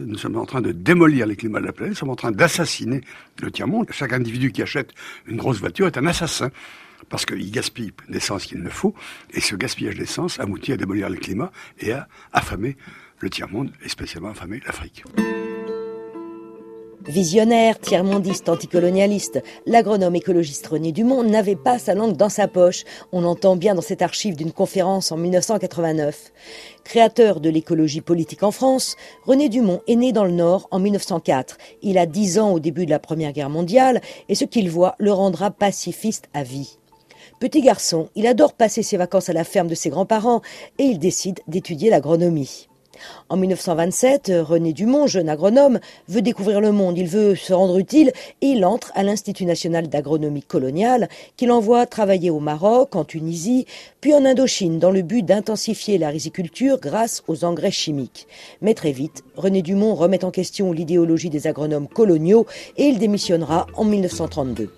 Nous sommes en train de démolir les climats de la planète, nous sommes en train d'assassiner le tiers-monde. Chaque individu qui achète une grosse voiture est un assassin parce qu'il gaspille l'essence qu'il ne faut, et ce gaspillage d'essence aboutit à démolir le climat et à affamer le tiers-monde, et spécialement affamer l'Afrique. Visionnaire, tiers-mondiste, anticolonialiste, l'agronome écologiste René Dumont n'avait pas sa langue dans sa poche. On l'entend bien dans cette archive d'une conférence en 1989. Créateur de l'écologie politique en France, René Dumont est né dans le Nord en 1904. Il a 10 ans au début de la Première Guerre mondiale et ce qu'il voit le rendra pacifiste à vie. Petit garçon, il adore passer ses vacances à la ferme de ses grands-parents et il décide d'étudier l'agronomie. En 1927, René Dumont, jeune agronome, veut découvrir le monde, il veut se rendre utile et il entre à l'Institut national d'agronomie coloniale qu'il envoie travailler au Maroc, en Tunisie, puis en Indochine dans le but d'intensifier la riziculture grâce aux engrais chimiques. Mais très vite, René Dumont remet en question l'idéologie des agronomes coloniaux et il démissionnera en 1932.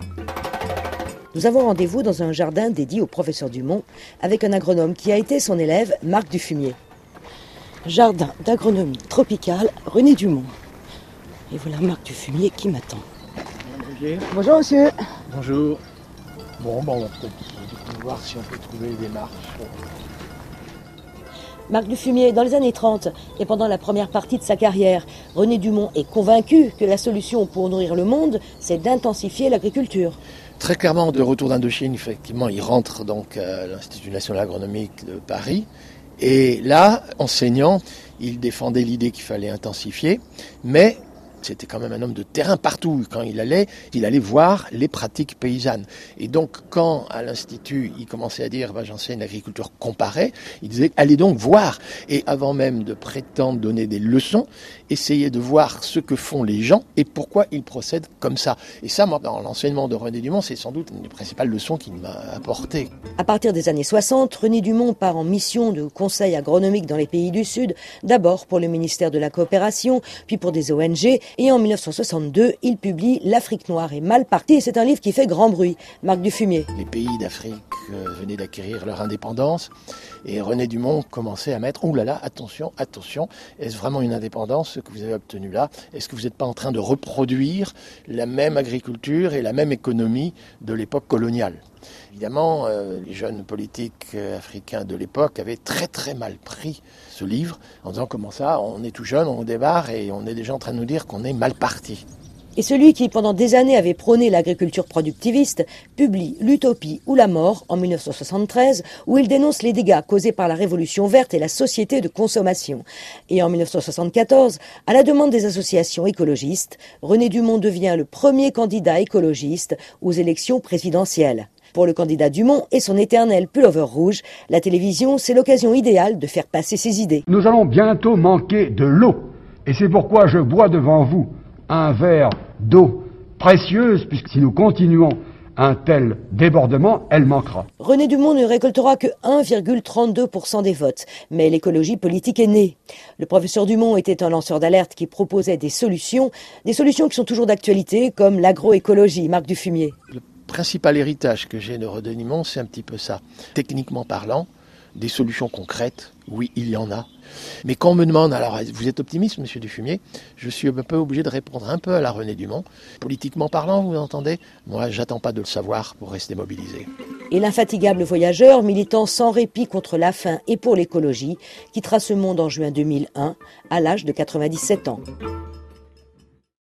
Nous avons rendez-vous dans un jardin dédié au professeur Dumont avec un agronome qui a été son élève, Marc Dufumier. Jardin d'agronomie tropicale, René Dumont. Et voilà Marc Dufumier qui m'attend. Bonjour monsieur. Bonjour. Bon, bon on va peut-être voir si on peut trouver des marches. Marc Dufumier, dans les années 30 et pendant la première partie de sa carrière, René Dumont est convaincu que la solution pour nourrir le monde, c'est d'intensifier l'agriculture. Très clairement, de retour d'Indochine, effectivement, il rentre donc à l'Institut national agronomique de Paris. Et là, enseignant, il défendait l'idée qu'il fallait intensifier, mais c'était quand même un homme de terrain partout. Quand il allait, il allait voir les pratiques paysannes. Et donc, quand à l'Institut, il commençait à dire, bah, j'enseigne l'agriculture comparée, il disait, allez donc voir. Et avant même de prétendre donner des leçons, essayez de voir ce que font les gens et pourquoi ils procèdent comme ça. Et ça, moi, dans l'enseignement de René Dumont, c'est sans doute une des principales leçons qu'il m'a apportées. À partir des années 60, René Dumont part en mission de conseil agronomique dans les pays du Sud, d'abord pour le ministère de la Coopération, puis pour des ONG, et en 1962, il publie L'Afrique noire est mal partie. C'est un livre qui fait grand bruit. Marc Dufumier. Les pays d'Afrique euh, venaient d'acquérir leur indépendance et René Dumont commençait à mettre, ouh là là, attention, attention, est-ce vraiment une indépendance ce que vous avez obtenu là? Est-ce que vous n'êtes pas en train de reproduire la même agriculture et la même économie de l'époque coloniale? Évidemment, euh, les jeunes politiques euh, africains de l'époque avaient très très mal pris ce livre en disant comment ça, on est tout jeune, on débarre et on est déjà en train de nous dire qu'on est mal parti. Et celui qui, pendant des années, avait prôné l'agriculture productiviste, publie L'Utopie ou la mort en 1973, où il dénonce les dégâts causés par la Révolution verte et la société de consommation. Et en 1974, à la demande des associations écologistes, René Dumont devient le premier candidat écologiste aux élections présidentielles. Pour le candidat Dumont et son éternel pullover rouge, la télévision, c'est l'occasion idéale de faire passer ses idées. Nous allons bientôt manquer de l'eau. Et c'est pourquoi je bois devant vous un verre d'eau précieuse, puisque si nous continuons un tel débordement, elle manquera. René Dumont ne récoltera que 1,32% des votes, mais l'écologie politique est née. Le professeur Dumont était un lanceur d'alerte qui proposait des solutions, des solutions qui sont toujours d'actualité, comme l'agroécologie, Marc Dufumier principal héritage que j'ai de Redonimont, c'est un petit peu ça. Techniquement parlant, des solutions concrètes, oui, il y en a. Mais quand on me demande, alors vous êtes optimiste, monsieur Dufumier, je suis un peu obligé de répondre un peu à la René Dumont. Politiquement parlant, vous entendez Moi, j'attends pas de le savoir pour rester mobilisé. Et l'infatigable voyageur, militant sans répit contre la faim et pour l'écologie, quittera ce monde en juin 2001, à l'âge de 97 ans.